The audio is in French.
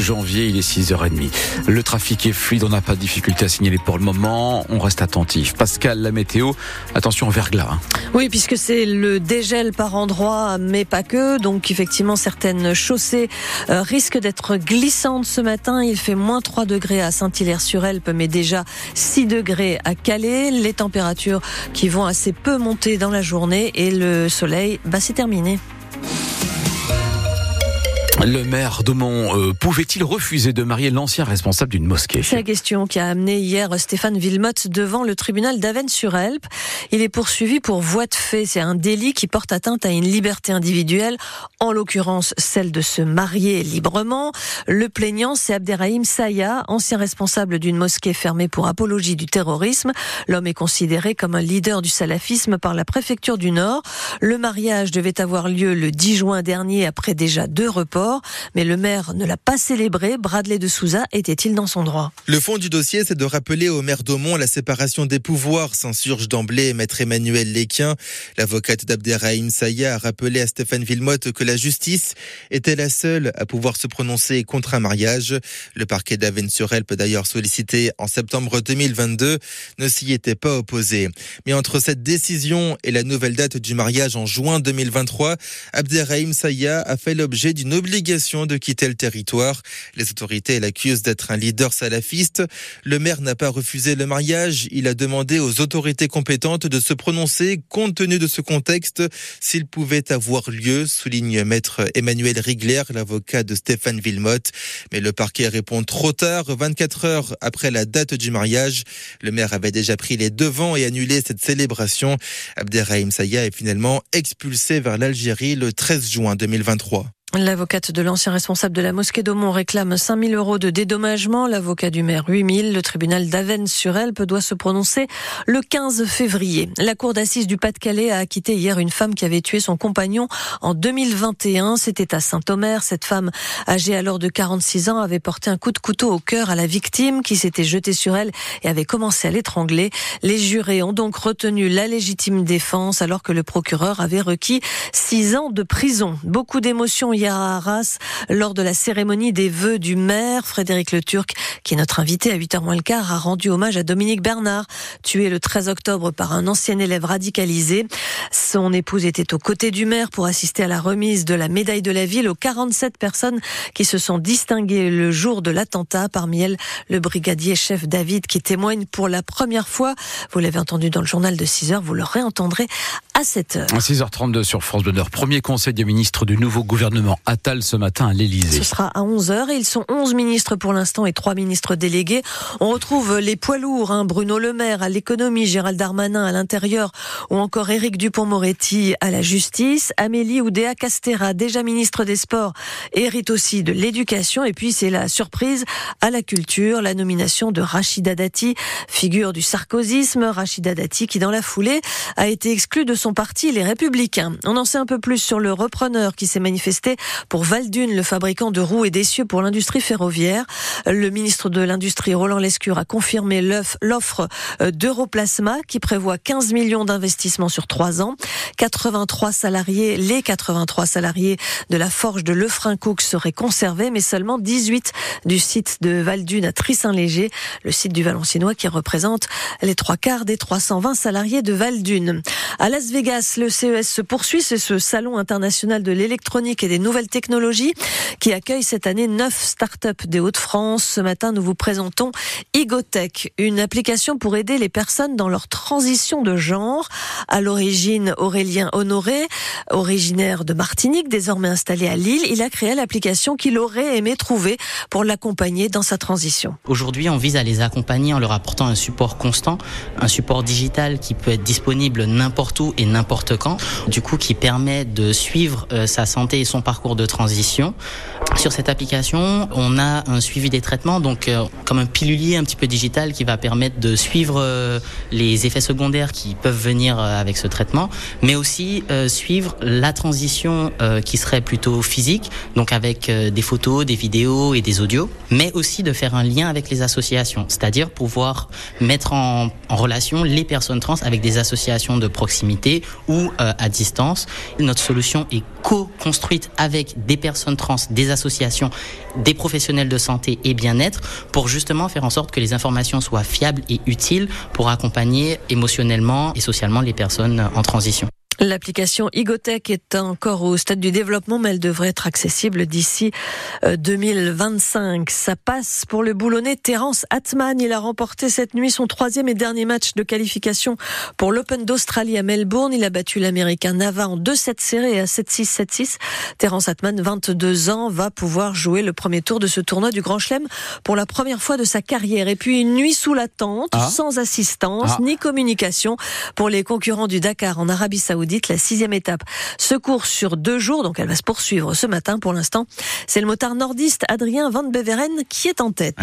12 janvier, il est 6h30. Le trafic est fluide, on n'a pas de difficulté à signaler pour le moment. On reste attentif. Pascal, la météo, attention au verglas. Hein. Oui, puisque c'est le dégel par endroit, mais pas que. Donc effectivement, certaines chaussées euh, risquent d'être glissantes ce matin. Il fait moins 3 degrés à Saint-Hilaire-sur-Elpe, mais déjà 6 degrés à Calais. Les températures qui vont assez peu monter dans la journée et le soleil, bah, c'est terminé. Le maire d'Aumont euh, pouvait-il refuser de marier l'ancien responsable d'une mosquée? C'est la question qui a amené hier Stéphane Villemotte devant le tribunal d'Avennes-sur-Elpe. Il est poursuivi pour voie de fait. C'est un délit qui porte atteinte à une liberté individuelle, en l'occurrence celle de se marier librement. Le plaignant, c'est Abderrahim Saya, ancien responsable d'une mosquée fermée pour apologie du terrorisme. L'homme est considéré comme un leader du salafisme par la préfecture du Nord. Le mariage devait avoir lieu le 10 juin dernier après déjà deux reports mais le maire ne l'a pas célébré. Bradley de Souza était-il dans son droit? Le fond du dossier, c'est de rappeler au maire d'Aumont la séparation des pouvoirs, s'insurge d'emblée maître Emmanuel Léquien. L'avocate d'Abderrahim Saya a rappelé à Stéphane Villemotte que la justice était la seule à pouvoir se prononcer contre un mariage. Le parquet d'Avennes-sur-Elpe, d'ailleurs sollicité en septembre 2022, ne s'y était pas opposé. Mais entre cette décision et la nouvelle date du mariage en juin 2023, Abderrahim Saya a fait l'objet d'une obligation de quitter le territoire. Les autorités l'accusent d'être un leader salafiste. Le maire n'a pas refusé le mariage. Il a demandé aux autorités compétentes de se prononcer compte tenu de ce contexte s'il pouvait avoir lieu, souligne maître Emmanuel Rigler, l'avocat de Stéphane Villemotte. Mais le parquet répond trop tard, 24 heures après la date du mariage. Le maire avait déjà pris les devants et annulé cette célébration. Abderrahim Saya est finalement expulsé vers l'Algérie le 13 juin 2023. L'avocate de l'ancien responsable de la mosquée d'Aumont réclame 5 000 euros de dédommagement. L'avocat du maire 8 000. Le tribunal d'Avennes-sur-Elpe doit se prononcer le 15 février. La cour d'assises du Pas-de-Calais a acquitté hier une femme qui avait tué son compagnon en 2021. C'était à Saint-Omer. Cette femme, âgée alors de 46 ans, avait porté un coup de couteau au cœur à la victime qui s'était jetée sur elle et avait commencé à l'étrangler. Les jurés ont donc retenu la légitime défense alors que le procureur avait requis 6 ans de prison. Beaucoup d'émotions à Arras lors de la cérémonie des vœux du maire Frédéric Le Turc, qui est notre invité à 8h moins le quart, a rendu hommage à Dominique Bernard, tué le 13 octobre par un ancien élève radicalisé. Son épouse était aux côtés du maire pour assister à la remise de la médaille de la ville aux 47 personnes qui se sont distinguées le jour de l'attentat. Parmi elles, le brigadier chef David qui témoigne pour la première fois. Vous l'avez entendu dans le journal de 6 h vous le réentendrez à 7 h À 6h32 sur France Bleu Premier conseil des ministres du nouveau gouvernement Attal ce matin à l'Elysée. Ce sera à 11h et ils sont 11 ministres pour l'instant et 3 ministres délégués. On retrouve les poids lourds, hein, Bruno Le Maire à l'économie, Gérald Darmanin à l'intérieur ou encore Éric Dupont-Moretti à la justice. Amélie Oudéa Castera, déjà ministre des Sports, hérite aussi de l'éducation et puis c'est la surprise à la culture, la nomination de Rachida Dati, figure du sarkozysme. Rachida Dati qui dans la foulée a été exclue de son parti Les Républicains. On en sait un peu plus sur le repreneur qui s'est manifesté pour Valdune, le fabricant de roues et d'essieux pour l'industrie ferroviaire. Le ministre de l'Industrie, Roland Lescure, a confirmé l'offre euh, d'Europlasma qui prévoit 15 millions d'investissements sur trois ans. 83 salariés, les 83 salariés de la forge de Lefrancouc seraient conservés, mais seulement 18 du site de Valdune à Trissin-Léger, le site du Valenciennois qui représente les trois quarts des 320 salariés de Valdune. À Las Vegas, le CES se poursuit, c'est ce salon international de l'électronique et des nouvelles technologies qui accueille cette année neuf startups des Hauts-de-France. Ce matin, nous vous présentons Egotech, une application pour aider les personnes dans leur transition de genre. À l'origine, Aurélien Honoré, originaire de Martinique, désormais installé à Lille, il a créé l'application qu'il aurait aimé trouver pour l'accompagner dans sa transition. Aujourd'hui, on vise à les accompagner en leur apportant un support constant, un support digital qui peut être disponible n'importe où et n'importe quand, du coup qui permet de suivre euh, sa santé et son parcours de transition. Sur cette application, on a un suivi des traitements, donc euh, comme un pilulier un petit peu digital qui va permettre de suivre euh, les effets secondaires qui peuvent venir euh, avec ce traitement, mais aussi suivre la transition qui serait plutôt physique, donc avec des photos, des vidéos et des audios, mais aussi de faire un lien avec les associations, c'est-à-dire pouvoir mettre en, relation les personnes trans avec des associations de proximité ou à distance. Notre solution est co-construite avec avec des personnes trans, des associations, des professionnels de santé et bien-être pour justement faire en sorte que les informations soient fiables et utiles pour accompagner émotionnellement et socialement les personnes en transition. L'application Igotech est encore au stade du développement, mais elle devrait être accessible d'ici 2025. Euh, Ça passe pour le boulonnais Terence Atman. Il a remporté cette nuit son troisième et dernier match de qualification pour l'Open d'Australie à Melbourne. Il a battu l'Américain Nava en 2-7 serrés à 7-6, 7-6. Terence Atman, 22 ans, va pouvoir jouer le premier tour de ce tournoi du Grand Chelem pour la première fois de sa carrière. Et puis une nuit sous la tente, ah. sans assistance ah. ni communication pour les concurrents du Dakar en Arabie Saoudite la sixième étape se court sur deux jours, donc elle va se poursuivre ce matin. Pour l'instant, c'est le motard nordiste Adrien Van Beveren qui est en tête.